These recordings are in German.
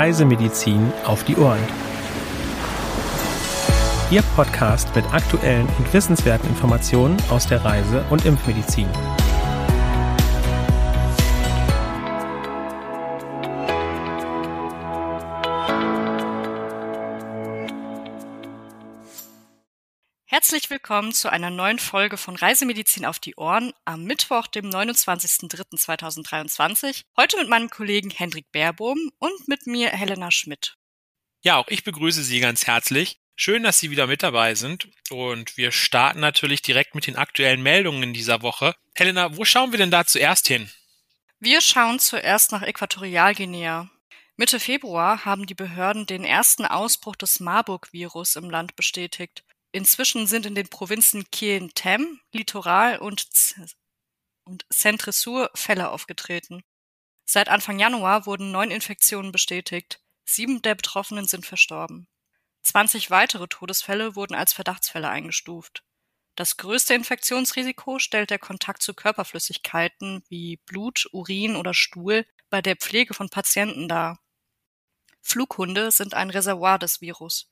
Reisemedizin auf die Ohren. Ihr Podcast mit aktuellen und wissenswerten Informationen aus der Reise- und Impfmedizin. Willkommen zu einer neuen Folge von Reisemedizin auf die Ohren am Mittwoch, dem 29.03.2023. Heute mit meinem Kollegen Hendrik Baerbohm und mit mir Helena Schmidt. Ja, auch ich begrüße Sie ganz herzlich. Schön, dass Sie wieder mit dabei sind. Und wir starten natürlich direkt mit den aktuellen Meldungen in dieser Woche. Helena, wo schauen wir denn da zuerst hin? Wir schauen zuerst nach Äquatorialguinea. Mitte Februar haben die Behörden den ersten Ausbruch des Marburg-Virus im Land bestätigt. Inzwischen sind in den Provinzen Kien Tem, Litoral und, und Centre-Sur Fälle aufgetreten. Seit Anfang Januar wurden neun Infektionen bestätigt. Sieben der Betroffenen sind verstorben. 20 weitere Todesfälle wurden als Verdachtsfälle eingestuft. Das größte Infektionsrisiko stellt der Kontakt zu Körperflüssigkeiten wie Blut, Urin oder Stuhl bei der Pflege von Patienten dar. Flughunde sind ein Reservoir des Virus.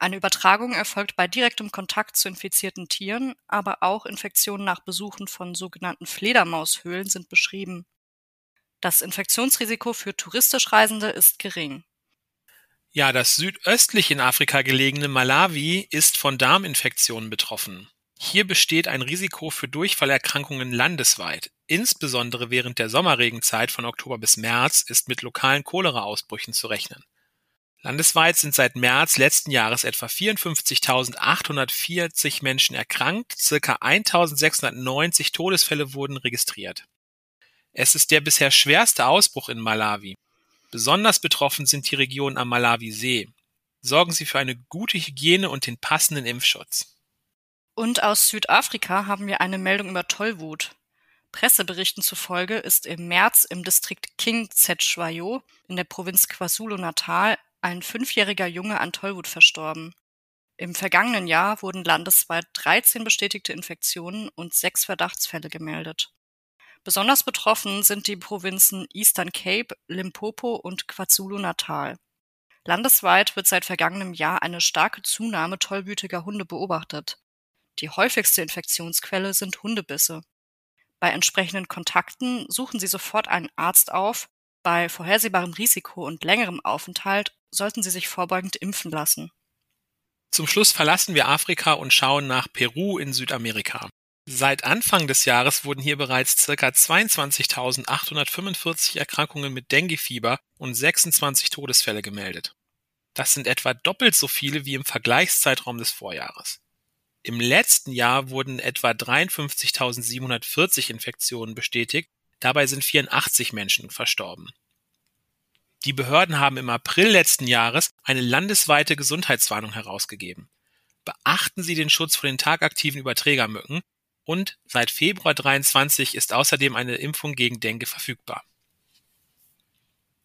Eine Übertragung erfolgt bei direktem Kontakt zu infizierten Tieren, aber auch Infektionen nach Besuchen von sogenannten Fledermaushöhlen sind beschrieben. Das Infektionsrisiko für touristisch Reisende ist gering. Ja, das südöstlich in Afrika gelegene Malawi ist von Darminfektionen betroffen. Hier besteht ein Risiko für Durchfallerkrankungen landesweit. Insbesondere während der Sommerregenzeit von Oktober bis März ist mit lokalen Choleraausbrüchen zu rechnen. Landesweit sind seit März letzten Jahres etwa 54.840 Menschen erkrankt, circa 1.690 Todesfälle wurden registriert. Es ist der bisher schwerste Ausbruch in Malawi. Besonders betroffen sind die Regionen am Malawi-See. Sorgen Sie für eine gute Hygiene und den passenden Impfschutz. Und aus Südafrika haben wir eine Meldung über Tollwut. Presseberichten zufolge ist im März im Distrikt King Cetshwayo in der Provinz KwaZulu-Natal ein fünfjähriger Junge an Tollwut verstorben. Im vergangenen Jahr wurden landesweit 13 bestätigte Infektionen und sechs Verdachtsfälle gemeldet. Besonders betroffen sind die Provinzen Eastern Cape, Limpopo und KwaZulu-Natal. Landesweit wird seit vergangenem Jahr eine starke Zunahme tollwütiger Hunde beobachtet. Die häufigste Infektionsquelle sind Hundebisse. Bei entsprechenden Kontakten suchen Sie sofort einen Arzt auf. Bei vorhersehbarem Risiko und längerem Aufenthalt sollten Sie sich vorbeugend impfen lassen. Zum Schluss verlassen wir Afrika und schauen nach Peru in Südamerika. Seit Anfang des Jahres wurden hier bereits ca. 22.845 Erkrankungen mit Denguefieber und 26 Todesfälle gemeldet. Das sind etwa doppelt so viele wie im Vergleichszeitraum des Vorjahres. Im letzten Jahr wurden etwa 53.740 Infektionen bestätigt, dabei sind 84 Menschen verstorben. Die Behörden haben im April letzten Jahres eine landesweite Gesundheitswarnung herausgegeben. Beachten Sie den Schutz vor den tagaktiven Überträgermücken und seit Februar 23 ist außerdem eine Impfung gegen Dengue verfügbar.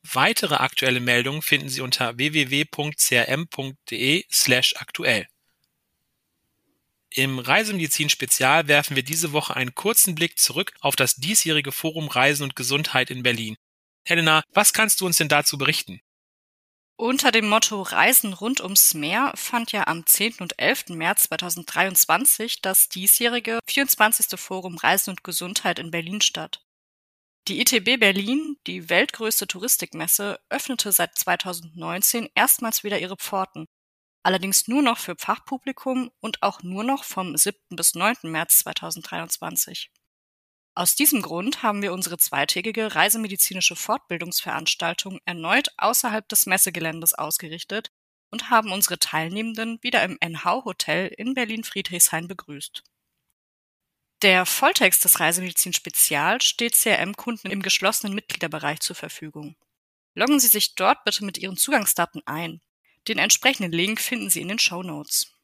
Weitere aktuelle Meldungen finden Sie unter www.crm.de/aktuell. Im Reisemedizin Spezial werfen wir diese Woche einen kurzen Blick zurück auf das diesjährige Forum Reisen und Gesundheit in Berlin. Helena, was kannst du uns denn dazu berichten? Unter dem Motto Reisen rund ums Meer fand ja am 10. und 11. März 2023 das diesjährige 24. Forum Reisen und Gesundheit in Berlin statt. Die ITB Berlin, die weltgrößte Touristikmesse, öffnete seit 2019 erstmals wieder ihre Pforten, allerdings nur noch für Fachpublikum und auch nur noch vom 7. bis 9. März 2023. Aus diesem Grund haben wir unsere zweitägige reisemedizinische Fortbildungsveranstaltung erneut außerhalb des Messegeländes ausgerichtet und haben unsere Teilnehmenden wieder im NH Hotel in Berlin-Friedrichshain begrüßt. Der Volltext des Reisemedizin Spezial steht CRM-Kunden im geschlossenen Mitgliederbereich zur Verfügung. Loggen Sie sich dort bitte mit Ihren Zugangsdaten ein. Den entsprechenden Link finden Sie in den Show Notes.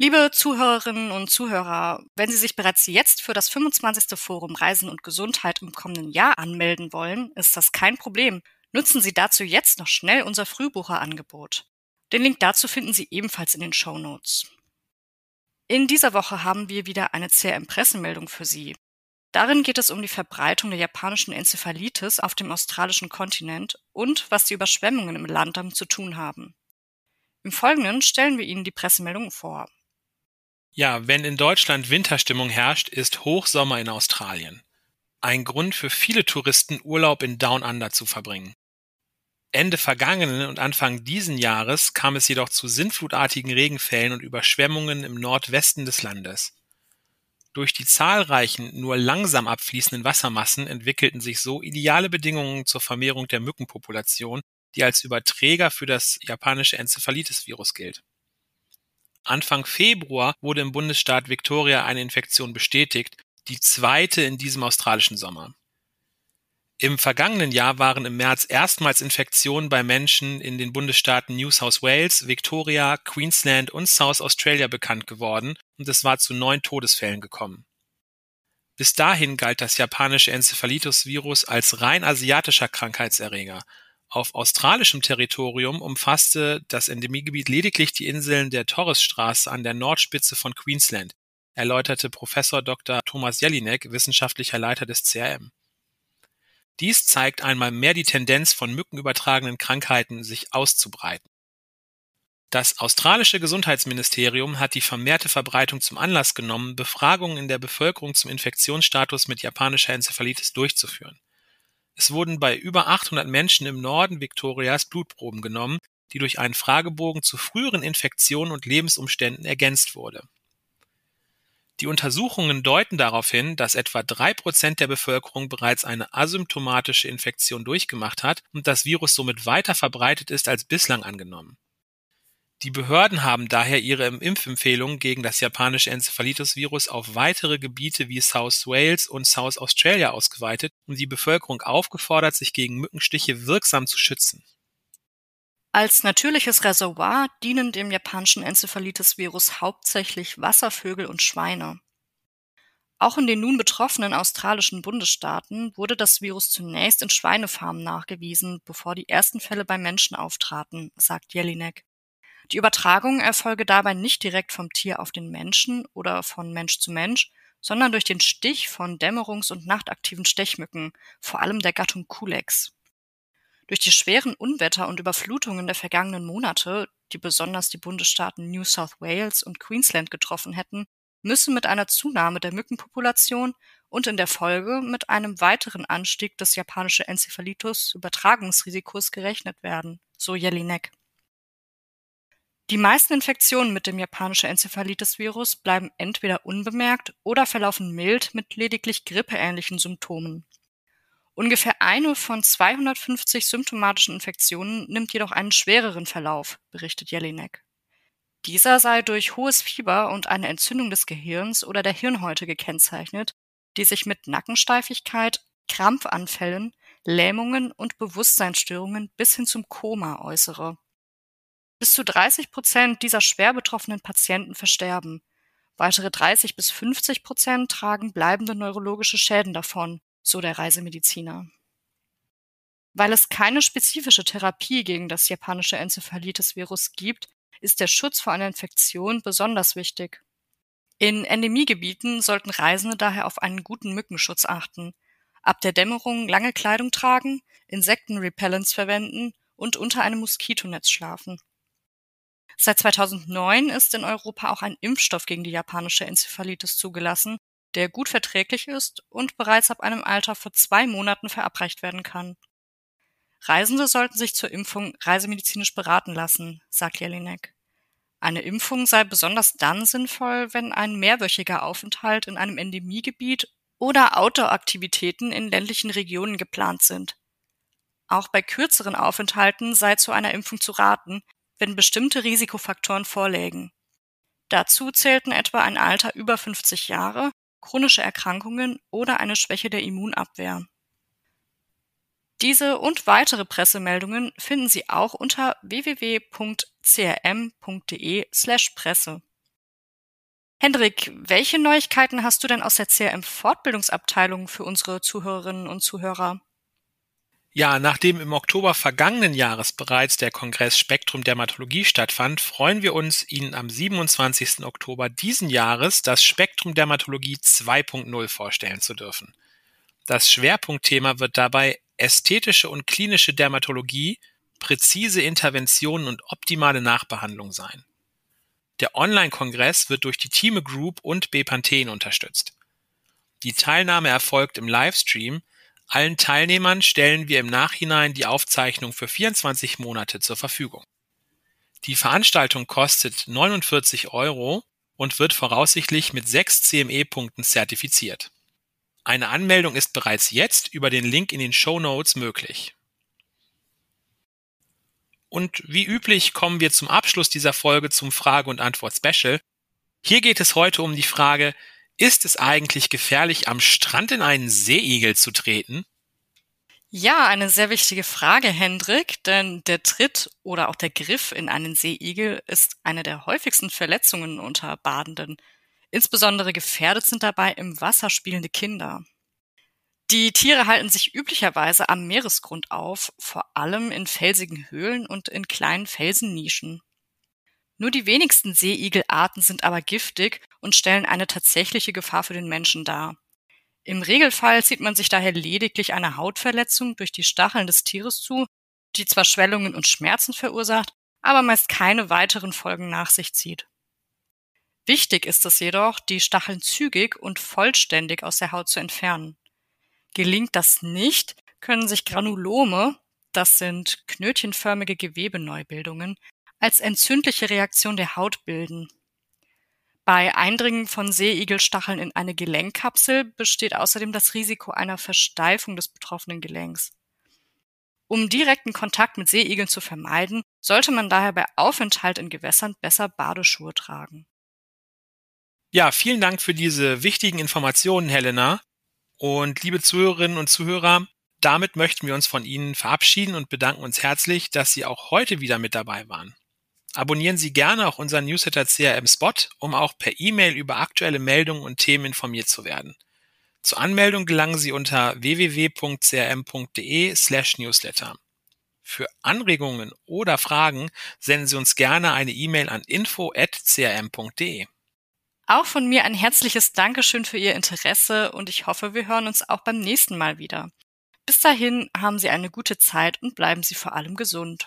Liebe Zuhörerinnen und Zuhörer, wenn Sie sich bereits jetzt für das 25. Forum Reisen und Gesundheit im kommenden Jahr anmelden wollen, ist das kein Problem. Nutzen Sie dazu jetzt noch schnell unser Frühbucherangebot. Den Link dazu finden Sie ebenfalls in den Show Notes. In dieser Woche haben wir wieder eine CRM-Pressemeldung für Sie. Darin geht es um die Verbreitung der japanischen Enzephalitis auf dem australischen Kontinent und was die Überschwemmungen im Land damit zu tun haben. Im Folgenden stellen wir Ihnen die Pressemeldungen vor. Ja, wenn in Deutschland Winterstimmung herrscht, ist Hochsommer in Australien. Ein Grund für viele Touristen, Urlaub in Down Under zu verbringen. Ende vergangenen und Anfang diesen Jahres kam es jedoch zu sintflutartigen Regenfällen und Überschwemmungen im Nordwesten des Landes. Durch die zahlreichen, nur langsam abfließenden Wassermassen entwickelten sich so ideale Bedingungen zur Vermehrung der Mückenpopulation, die als Überträger für das japanische Enzephalitis-Virus gilt. Anfang Februar wurde im Bundesstaat Victoria eine Infektion bestätigt, die zweite in diesem australischen Sommer. Im vergangenen Jahr waren im März erstmals Infektionen bei Menschen in den Bundesstaaten New South Wales, Victoria, Queensland und South Australia bekannt geworden und es war zu neun Todesfällen gekommen. Bis dahin galt das japanische Enzephalitis-Virus als rein asiatischer Krankheitserreger. Auf australischem Territorium umfasste das Endemiegebiet lediglich die Inseln der Torresstraße an der Nordspitze von Queensland, erläuterte Professor Dr. Thomas Jelinek, wissenschaftlicher Leiter des CRM. Dies zeigt einmal mehr die Tendenz von mückenübertragenen Krankheiten, sich auszubreiten. Das australische Gesundheitsministerium hat die vermehrte Verbreitung zum Anlass genommen, Befragungen in der Bevölkerung zum Infektionsstatus mit japanischer Enzephalitis durchzuführen. Es wurden bei über 800 Menschen im Norden Victorias Blutproben genommen, die durch einen Fragebogen zu früheren Infektionen und Lebensumständen ergänzt wurde die Untersuchungen deuten darauf hin, dass etwa drei Prozent der Bevölkerung bereits eine asymptomatische Infektion durchgemacht hat und das Virus somit weiter verbreitet ist als bislang angenommen. Die Behörden haben daher ihre Impfempfehlungen gegen das japanische Enzephalitis-Virus auf weitere Gebiete wie South Wales und South Australia ausgeweitet und die Bevölkerung aufgefordert, sich gegen Mückenstiche wirksam zu schützen. Als natürliches Reservoir dienen dem japanischen Enzephalitis-Virus hauptsächlich Wasservögel und Schweine. Auch in den nun betroffenen australischen Bundesstaaten wurde das Virus zunächst in Schweinefarmen nachgewiesen, bevor die ersten Fälle bei Menschen auftraten, sagt Jelinek. Die Übertragung erfolge dabei nicht direkt vom Tier auf den Menschen oder von Mensch zu Mensch, sondern durch den Stich von dämmerungs- und nachtaktiven Stechmücken, vor allem der Gattung Culex. Durch die schweren Unwetter und Überflutungen der vergangenen Monate, die besonders die Bundesstaaten New South Wales und Queensland getroffen hätten, müssen mit einer Zunahme der Mückenpopulation und in der Folge mit einem weiteren Anstieg des japanischen Enzephalitis-Übertragungsrisikos gerechnet werden, so Jelinek. Die meisten Infektionen mit dem japanischen Enzephalitis-Virus bleiben entweder unbemerkt oder verlaufen mild mit lediglich grippeähnlichen Symptomen. Ungefähr eine von 250 symptomatischen Infektionen nimmt jedoch einen schwereren Verlauf, berichtet Jelinek. Dieser sei durch hohes Fieber und eine Entzündung des Gehirns oder der Hirnhäute gekennzeichnet, die sich mit Nackensteifigkeit, Krampfanfällen, Lähmungen und Bewusstseinsstörungen bis hin zum Koma äußere. Bis zu 30 Prozent dieser schwer betroffenen Patienten versterben. Weitere 30 bis 50 Prozent tragen bleibende neurologische Schäden davon, so der Reisemediziner. Weil es keine spezifische Therapie gegen das japanische Enzephalitis-Virus gibt, ist der Schutz vor einer Infektion besonders wichtig. In Endemiegebieten sollten Reisende daher auf einen guten Mückenschutz achten, ab der Dämmerung lange Kleidung tragen, Insektenrepellents verwenden und unter einem Moskitonetz schlafen. Seit 2009 ist in Europa auch ein Impfstoff gegen die japanische Enzephalitis zugelassen, der gut verträglich ist und bereits ab einem Alter von zwei Monaten verabreicht werden kann. Reisende sollten sich zur Impfung reisemedizinisch beraten lassen, sagt Jelinek. Eine Impfung sei besonders dann sinnvoll, wenn ein mehrwöchiger Aufenthalt in einem Endemiegebiet oder Outdoor-Aktivitäten in ländlichen Regionen geplant sind. Auch bei kürzeren Aufenthalten sei zu einer Impfung zu raten, wenn bestimmte Risikofaktoren vorlägen. Dazu zählten etwa ein Alter über 50 Jahre chronische Erkrankungen oder eine Schwäche der Immunabwehr. Diese und weitere Pressemeldungen finden Sie auch unter www.crm.de/presse. Hendrik, welche Neuigkeiten hast du denn aus der CRM Fortbildungsabteilung für unsere Zuhörerinnen und Zuhörer? Ja, nachdem im Oktober vergangenen Jahres bereits der Kongress Spektrum Dermatologie stattfand, freuen wir uns, Ihnen am 27. Oktober diesen Jahres das Spektrum Dermatologie 2.0 vorstellen zu dürfen. Das Schwerpunktthema wird dabei ästhetische und klinische Dermatologie, präzise Interventionen und optimale Nachbehandlung sein. Der Online-Kongress wird durch die Thieme Group und Bepanthen unterstützt. Die Teilnahme erfolgt im Livestream, allen Teilnehmern stellen wir im Nachhinein die Aufzeichnung für 24 Monate zur Verfügung. Die Veranstaltung kostet 49 Euro und wird voraussichtlich mit sechs CME-Punkten zertifiziert. Eine Anmeldung ist bereits jetzt über den Link in den Show Notes möglich. Und wie üblich kommen wir zum Abschluss dieser Folge zum Frage- und Antwort-Special. Hier geht es heute um die Frage, ist es eigentlich gefährlich, am Strand in einen Seeigel zu treten? Ja, eine sehr wichtige Frage, Hendrik, denn der Tritt oder auch der Griff in einen Seeigel ist eine der häufigsten Verletzungen unter Badenden. Insbesondere gefährdet sind dabei im Wasser spielende Kinder. Die Tiere halten sich üblicherweise am Meeresgrund auf, vor allem in felsigen Höhlen und in kleinen Felsennischen. Nur die wenigsten Seeigelarten sind aber giftig und stellen eine tatsächliche Gefahr für den Menschen dar. Im Regelfall zieht man sich daher lediglich eine Hautverletzung durch die Stacheln des Tieres zu, die zwar Schwellungen und Schmerzen verursacht, aber meist keine weiteren Folgen nach sich zieht. Wichtig ist es jedoch, die Stacheln zügig und vollständig aus der Haut zu entfernen. Gelingt das nicht, können sich Granulome, das sind knötchenförmige Gewebeneubildungen, als entzündliche Reaktion der Haut bilden. Bei Eindringen von Seeigelstacheln in eine Gelenkkapsel besteht außerdem das Risiko einer Versteifung des betroffenen Gelenks. Um direkten Kontakt mit Seeigeln zu vermeiden, sollte man daher bei Aufenthalt in Gewässern besser Badeschuhe tragen. Ja, vielen Dank für diese wichtigen Informationen, Helena. Und liebe Zuhörerinnen und Zuhörer, damit möchten wir uns von Ihnen verabschieden und bedanken uns herzlich, dass Sie auch heute wieder mit dabei waren. Abonnieren Sie gerne auch unseren Newsletter CRM Spot, um auch per E-Mail über aktuelle Meldungen und Themen informiert zu werden. Zur Anmeldung gelangen Sie unter www.crm.de slash newsletter. Für Anregungen oder Fragen senden Sie uns gerne eine E-Mail an info.crm.de. Auch von mir ein herzliches Dankeschön für Ihr Interesse und ich hoffe, wir hören uns auch beim nächsten Mal wieder. Bis dahin haben Sie eine gute Zeit und bleiben Sie vor allem gesund.